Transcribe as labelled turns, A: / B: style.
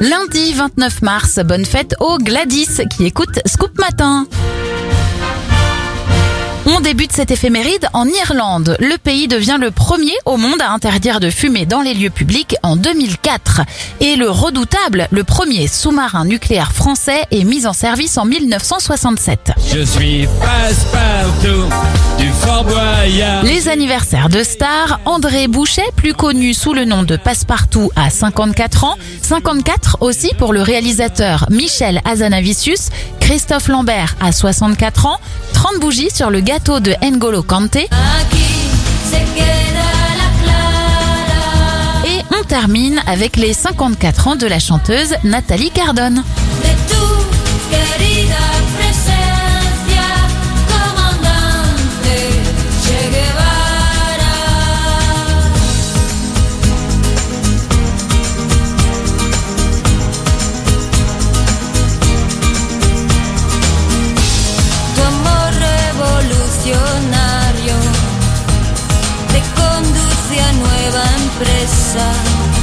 A: Lundi 29 mars, bonne fête aux Gladys qui écoutent Scoop Matin. On débute cette éphéméride en Irlande. Le pays devient le premier au monde à interdire de fumer dans les lieux publics en 2004. Et le redoutable, le premier sous-marin nucléaire français est mis en service en 1967.
B: Je suis passe-partout du Fort Boyard.
A: Les anniversaires de stars, André Boucher, plus connu sous le nom de Passepartout à 54 ans, 54 aussi pour le réalisateur Michel Azanavicius, Christophe Lambert à 64 ans, 30 bougies sur le gâteau de N'Golo Kanté et on termine avec les 54 ans de la chanteuse Nathalie Cardone.
C: nueva empresa.